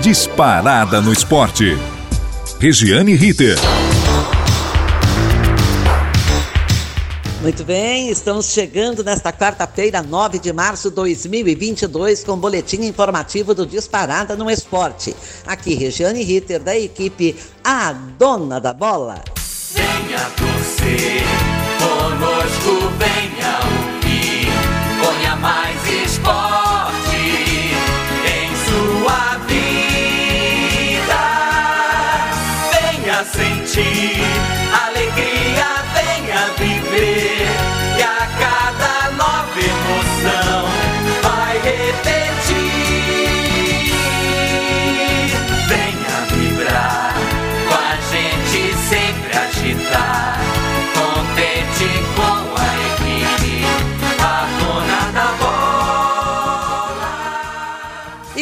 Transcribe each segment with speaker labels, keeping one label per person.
Speaker 1: Disparada no esporte. Regiane Ritter.
Speaker 2: Muito bem, estamos chegando nesta quarta-feira, 9 de março de 2022, com o boletim informativo do Disparada no Esporte. Aqui, Regiane Ritter, da equipe A Dona da Bola.
Speaker 3: Venha torcer,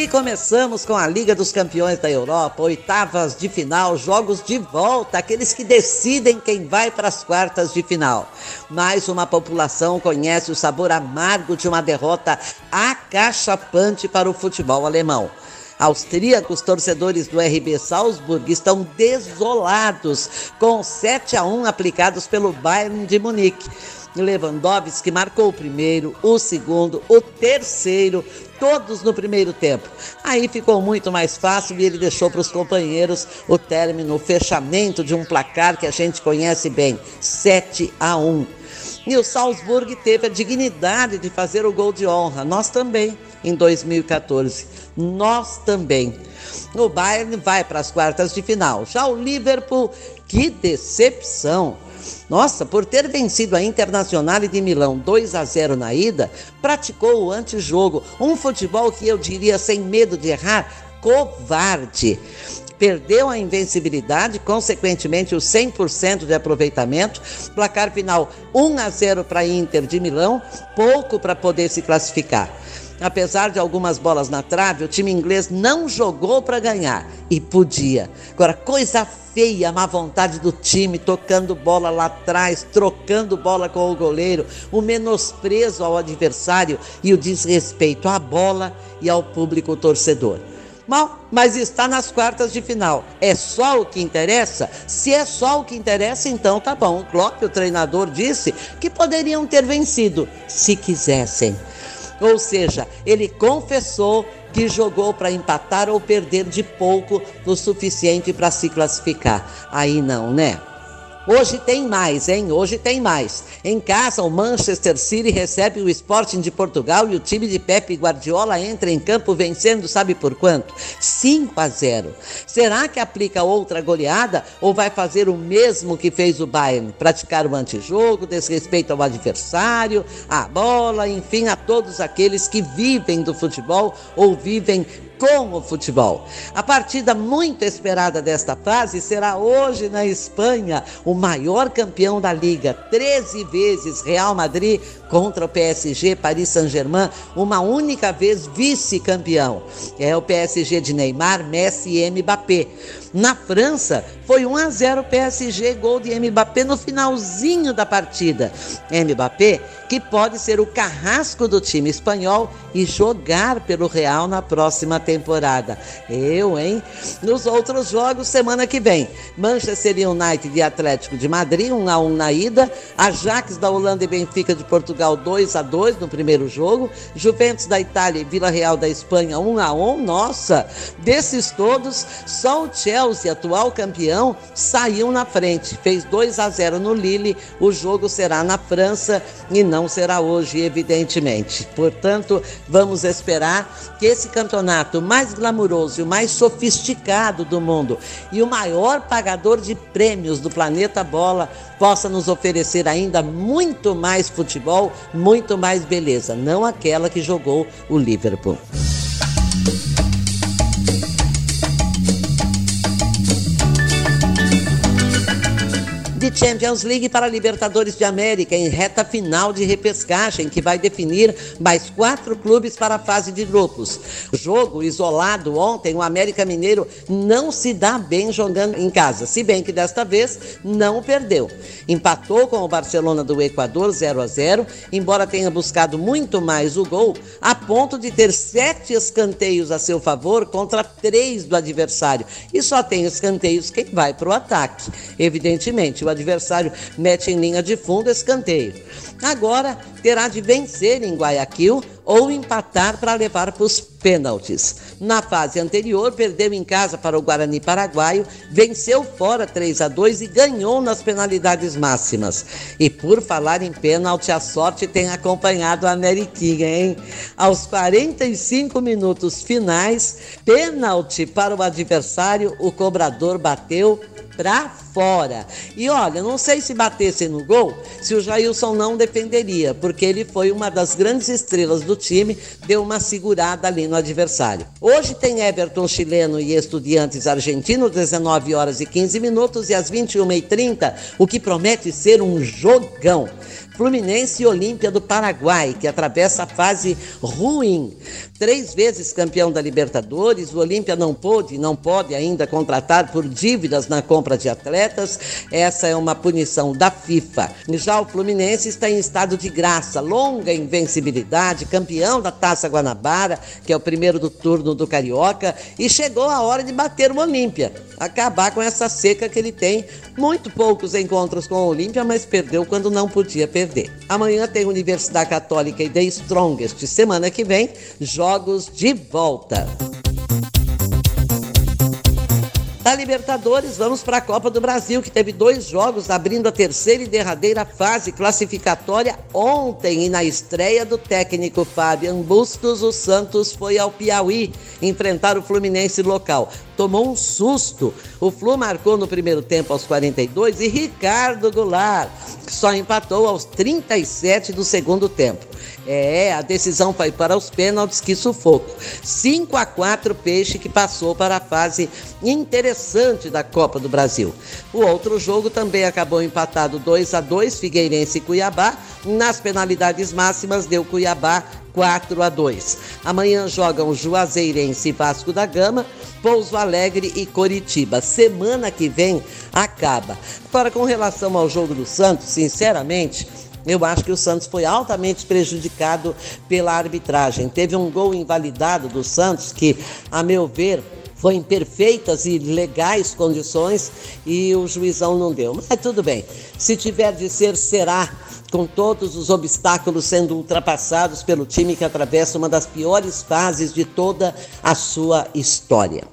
Speaker 3: E
Speaker 2: começamos com a Liga dos Campeões da Europa, oitavas de final, jogos de volta, aqueles que decidem quem vai para as quartas de final. Mais uma população conhece o sabor amargo de uma derrota acachapante para o futebol alemão. Austríacos torcedores do RB Salzburg estão desolados com 7 a 1 aplicados pelo Bayern de Munique. Lewandowski marcou o primeiro, o segundo, o terceiro, todos no primeiro tempo. Aí ficou muito mais fácil e ele deixou para os companheiros o término, o fechamento de um placar que a gente conhece bem, 7 a 1. E o Salzburg teve a dignidade de fazer o gol de honra, nós também, em 2014. Nós também. O Bayern vai para as quartas de final. Já o Liverpool, que decepção! Nossa, por ter vencido a Internacional de Milão 2 a 0 na ida, praticou o antijogo, um futebol que eu diria sem medo de errar, covarde. Perdeu a invencibilidade, consequentemente o 100% de aproveitamento. Placar final 1 a 0 para a Inter de Milão, pouco para poder se classificar. Apesar de algumas bolas na trave, o time inglês não jogou para ganhar e podia. Agora, coisa feia, má vontade do time, tocando bola lá atrás, trocando bola com o goleiro, o menosprezo ao adversário e o desrespeito à bola e ao público torcedor. Mal, mas está nas quartas de final. É só o que interessa? Se é só o que interessa, então tá bom. O Klopp, o treinador, disse que poderiam ter vencido se quisessem. Ou seja, ele confessou que jogou para empatar ou perder de pouco o suficiente para se classificar. Aí não, né? Hoje tem mais, hein? Hoje tem mais. Em casa, o Manchester City recebe o Sporting de Portugal e o time de Pepe Guardiola entra em campo vencendo, sabe por quanto? 5 a 0. Será que aplica outra goleada ou vai fazer o mesmo que fez o Bayern? Praticar o antijogo, desrespeito ao adversário, à bola, enfim, a todos aqueles que vivem do futebol ou vivem com o futebol. A partida muito esperada desta fase será hoje na Espanha, o maior campeão da liga, 13 vezes Real Madrid contra o PSG, Paris Saint-Germain, uma única vez vice-campeão. É o PSG de Neymar, Messi e Mbappé. Na França, foi 1 a 0 PSG, gol de Mbappé no finalzinho da partida. Mbappé, que pode ser o carrasco do time espanhol e jogar pelo Real na próxima temporada. Eu, hein? Nos outros jogos, semana que vem, Manchester United e Atlético de Madrid, 1 a 1 na ida, Ajax da Holanda e Benfica de Portugal 2 a 2 no primeiro jogo, Juventus da Itália e Vila Real da Espanha 1 a 1. Nossa, desses todos, só o Chelsea, atual campeão, saiu na frente, fez 2 a 0 no Lille. O jogo será na França e não será hoje, evidentemente. Portanto, vamos esperar que esse campeonato mais glamuroso e o mais sofisticado do mundo e o maior pagador de prêmios do planeta Bola possa nos oferecer ainda muito mais futebol, muito mais beleza, não aquela que jogou o Liverpool. Champions League para Libertadores de América em reta final de repescagem que vai definir mais quatro clubes para a fase de grupos. Jogo isolado ontem, o América Mineiro não se dá bem jogando em casa, se bem que desta vez não perdeu. Empatou com o Barcelona do Equador 0 a 0, embora tenha buscado muito mais o gol, a ponto de ter sete escanteios a seu favor contra três do adversário. E só tem escanteios quem vai para o ataque. Evidentemente, o adversário mete em linha de fundo escanteio. Agora terá de vencer em Guayaquil ou empatar para levar para os pênaltis. Na fase anterior, perdeu em casa para o Guarani Paraguaio, venceu fora 3 a 2 e ganhou nas penalidades máximas. E por falar em pênalti, a sorte tem acompanhado a Ameriquinha, hein? Aos 45 minutos finais, pênalti para o adversário, o cobrador bateu para fora. E olha, não sei se batesse no gol, se o Jailson não defenderia, porque ele foi uma das grandes estrelas do time, deu uma segurada ali no adversário. Hoje tem Everton chileno e Estudiantes argentino, 19 horas e 15 minutos e às 21h30, o que promete ser um jogão. Fluminense e Olímpia do Paraguai, que atravessa a fase ruim. Três vezes campeão da Libertadores, o Olímpia não pôde, não pode ainda contratar por dívidas na compra de atletas. Essa é uma punição da FIFA. Já o Fluminense está em estado de graça, longa invencibilidade, campeão da Taça Guanabara, que é o primeiro do turno do Carioca, e chegou a hora de bater o Olímpia, acabar com essa seca que ele tem. Muito poucos encontros com o Olímpia, mas perdeu quando não podia perder perder. Amanhã tem Universidade Católica e The Strongest. Semana que vem, jogos de volta. Da Libertadores, vamos para a Copa do Brasil, que teve dois jogos abrindo a terceira e derradeira fase classificatória ontem. E na estreia do técnico Fabian Bustos, o Santos foi ao Piauí enfrentar o Fluminense local. Tomou um susto. O Flu marcou no primeiro tempo aos 42 e Ricardo Goulart só empatou aos 37 do segundo tempo. É, a decisão foi para os pênaltis, que sufoco. 5 a 4 Peixe que passou para a fase interessante da Copa do Brasil. O outro jogo também acabou empatado 2 a 2 Figueirense e Cuiabá. Nas penalidades máximas deu Cuiabá 4 a 2. Amanhã jogam Juazeirense e Vasco da Gama, Pouso Alegre e Coritiba. Semana que vem acaba. Agora, com relação ao jogo do Santos, sinceramente, eu acho que o Santos foi altamente prejudicado pela arbitragem. Teve um gol invalidado do Santos que, a meu ver, foi em perfeitas e legais condições e o juizão não deu. Mas tudo bem. Se tiver de ser, será com todos os obstáculos sendo ultrapassados pelo time que atravessa uma das piores fases de toda a sua história.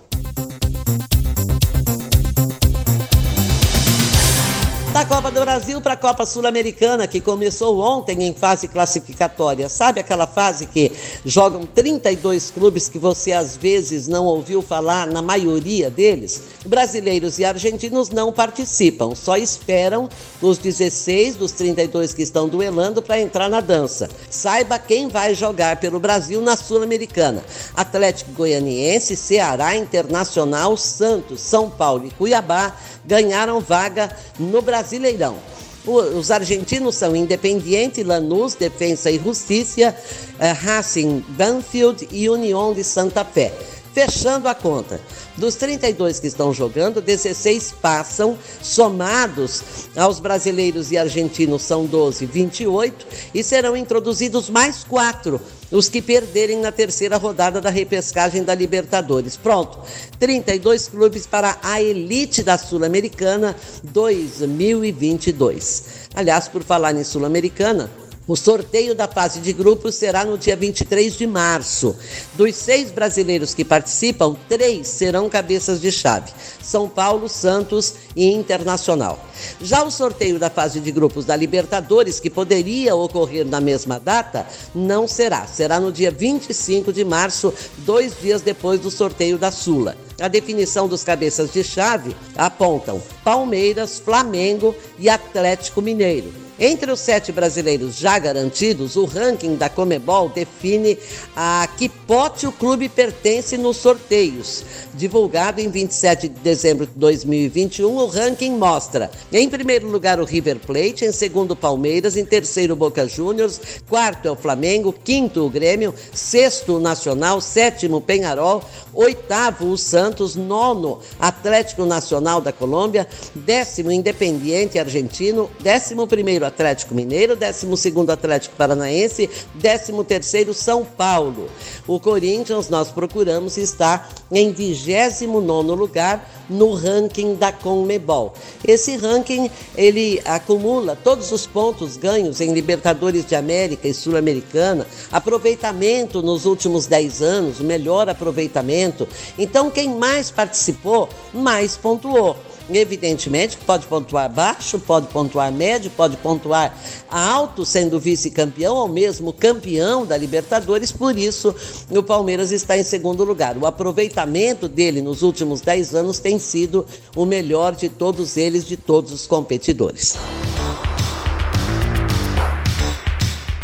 Speaker 2: Brasil para a Copa Sul-Americana, que começou ontem em fase classificatória. Sabe aquela fase que jogam 32 clubes que você às vezes não ouviu falar, na maioria deles? Brasileiros e argentinos não participam, só esperam os 16 dos 32 que estão duelando para entrar na dança. Saiba quem vai jogar pelo Brasil na Sul-Americana: Atlético Goianiense, Ceará, Internacional, Santos, São Paulo e Cuiabá ganharam vaga no Brasileirão. Os argentinos são Independiente, Lanús, Defensa e Justiça, eh, Racing, Banfield e União de Santa Fé. Fechando a conta, dos 32 que estão jogando, 16 passam, somados aos brasileiros e argentinos são 12, 28, e serão introduzidos mais quatro os que perderem na terceira rodada da repescagem da Libertadores. Pronto, 32 clubes para a elite da Sul-Americana 2022. Aliás, por falar em Sul-Americana, o sorteio da fase de grupos será no dia 23 de março. Dos seis brasileiros que participam, três serão cabeças de chave: São Paulo, Santos e Internacional. Já o sorteio da fase de grupos da Libertadores, que poderia ocorrer na mesma data, não será. Será no dia 25 de março, dois dias depois do sorteio da Sula. A definição dos cabeças de chave apontam Palmeiras, Flamengo e Atlético Mineiro. Entre os sete brasileiros já garantidos, o ranking da Comebol define a que pote o clube pertence nos sorteios. Divulgado em 27 de dezembro de 2021, o ranking mostra, em primeiro lugar, o River Plate, em segundo, Palmeiras, em terceiro, Boca Juniors, quarto é o Flamengo, quinto, o Grêmio, sexto, o Nacional, sétimo, o Penharol, oitavo, o Santos, nono, Atlético Nacional da Colômbia, décimo, Independiente Argentino, décimo primeiro, Atlético Mineiro, 12 Atlético Paranaense, 13 São Paulo. O Corinthians, nós procuramos, está em 29 lugar no ranking da Conmebol. Esse ranking, ele acumula todos os pontos ganhos em Libertadores de América e Sul-Americana, aproveitamento nos últimos 10 anos, melhor aproveitamento. Então, quem mais participou, mais pontuou. Evidentemente pode pontuar baixo, pode pontuar médio, pode pontuar alto, sendo vice-campeão ou mesmo campeão da Libertadores, por isso o Palmeiras está em segundo lugar. O aproveitamento dele nos últimos 10 anos tem sido o melhor de todos eles, de todos os competidores.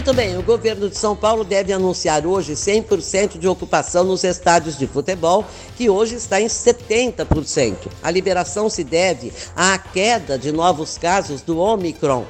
Speaker 2: Muito bem, o governo de São Paulo deve anunciar hoje 100% de ocupação nos estádios de futebol, que hoje está em 70%. A liberação se deve à queda de novos casos do Omicron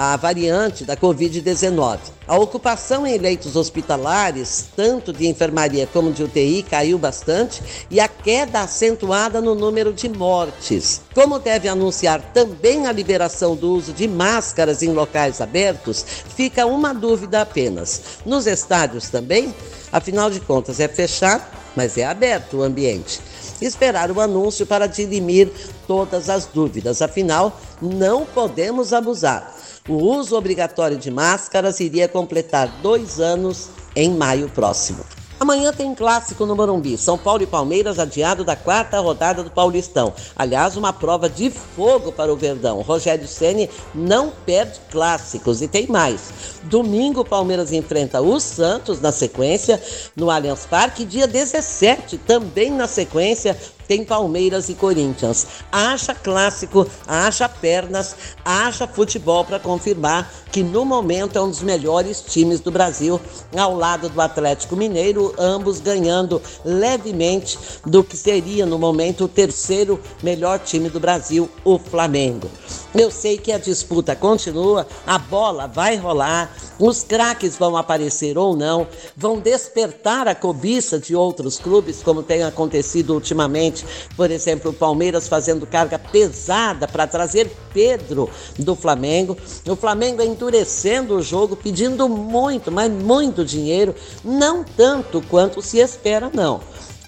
Speaker 2: a variante da Covid-19. A ocupação em leitos hospitalares, tanto de enfermaria como de UTI, caiu bastante e a queda acentuada no número de mortes. Como deve anunciar também a liberação do uso de máscaras em locais abertos, fica uma dúvida apenas. Nos estádios também? Afinal de contas, é fechado, mas é aberto o ambiente esperar o anúncio para dirimir todas as dúvidas. Afinal, não podemos abusar. O uso obrigatório de máscaras iria completar dois anos em maio próximo. Amanhã tem clássico no Morumbi. São Paulo e Palmeiras adiado da quarta rodada do Paulistão. Aliás, uma prova de fogo para o Verdão. Rogério Ceni não perde clássicos e tem mais. Domingo, Palmeiras enfrenta o Santos na sequência no Allianz Parque. Dia 17, também na sequência, tem Palmeiras e Corinthians. Acha clássico, acha pernas, acha futebol para confirmar que no momento é um dos melhores times do Brasil, ao lado do Atlético Mineiro, ambos ganhando levemente do que seria no momento o terceiro melhor time do Brasil, o Flamengo. Eu sei que a disputa continua, a bola vai rolar, os craques vão aparecer ou não, vão despertar a cobiça de outros clubes, como tem acontecido ultimamente, por exemplo, o Palmeiras fazendo carga pesada para trazer Pedro do Flamengo, o Flamengo endurecendo o jogo, pedindo muito, mas muito dinheiro, não tanto quanto se espera, não.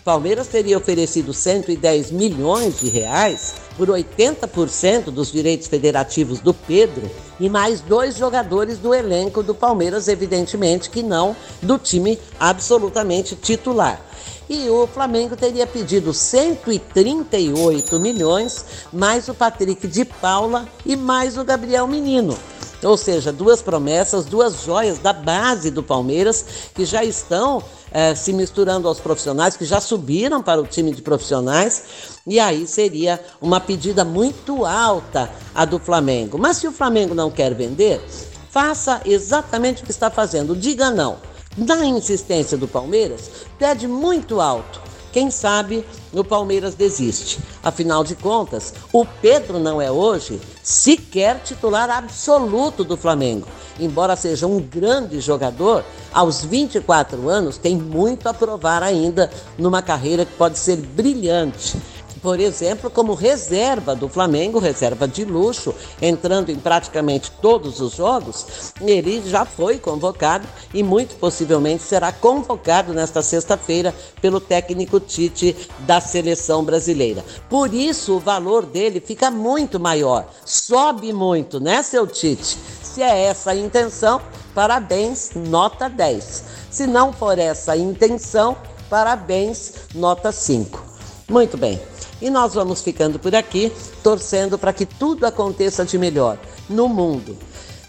Speaker 2: Palmeiras teria oferecido 110 milhões de reais por 80% dos direitos federativos do Pedro e mais dois jogadores do elenco do Palmeiras, evidentemente que não do time absolutamente titular. E o Flamengo teria pedido 138 milhões, mais o Patrick de Paula e mais o Gabriel Menino. Ou seja, duas promessas, duas joias da base do Palmeiras que já estão é, se misturando aos profissionais, que já subiram para o time de profissionais, e aí seria uma pedida muito alta a do Flamengo. Mas se o Flamengo não quer vender, faça exatamente o que está fazendo, diga não. Na insistência do Palmeiras, pede muito alto quem sabe o Palmeiras desiste. Afinal de contas, o Pedro não é hoje sequer titular absoluto do Flamengo. Embora seja um grande jogador, aos 24 anos tem muito a provar ainda numa carreira que pode ser brilhante por exemplo, como reserva do Flamengo, reserva de luxo, entrando em praticamente todos os jogos, ele já foi convocado e muito possivelmente será convocado nesta sexta-feira pelo técnico Tite da seleção brasileira. Por isso, o valor dele fica muito maior, sobe muito, né, seu Tite? Se é essa a intenção, parabéns, nota 10. Se não for essa a intenção, parabéns, nota 5. Muito bem. E nós vamos ficando por aqui, torcendo para que tudo aconteça de melhor no mundo.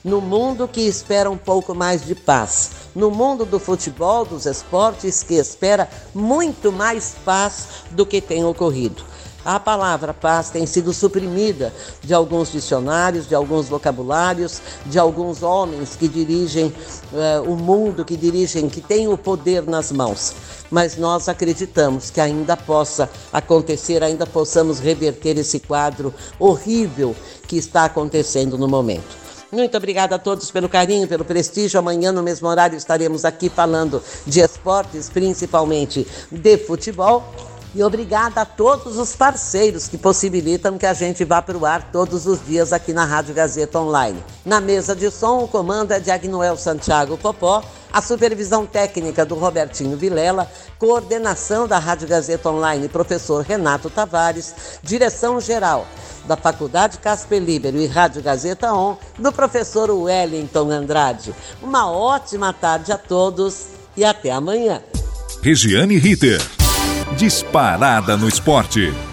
Speaker 2: No mundo que espera um pouco mais de paz. No mundo do futebol, dos esportes, que espera muito mais paz do que tem ocorrido. A palavra paz tem sido suprimida de alguns dicionários, de alguns vocabulários, de alguns homens que dirigem uh, o mundo, que dirigem, que têm o poder nas mãos. Mas nós acreditamos que ainda possa acontecer, ainda possamos reverter esse quadro horrível que está acontecendo no momento. Muito obrigada a todos pelo carinho, pelo prestígio. Amanhã, no mesmo horário, estaremos aqui falando de esportes, principalmente de futebol. E obrigada a todos os parceiros que possibilitam que a gente vá para o ar todos os dias aqui na Rádio Gazeta Online. Na mesa de som, o comando é de Agnoel Santiago Popó, a supervisão técnica do Robertinho Vilela, coordenação da Rádio Gazeta Online, professor Renato Tavares, direção geral da Faculdade Casper Libero e Rádio Gazeta On, do professor Wellington Andrade. Uma ótima tarde a todos e até amanhã.
Speaker 1: Regiane Ritter. Disparada no esporte.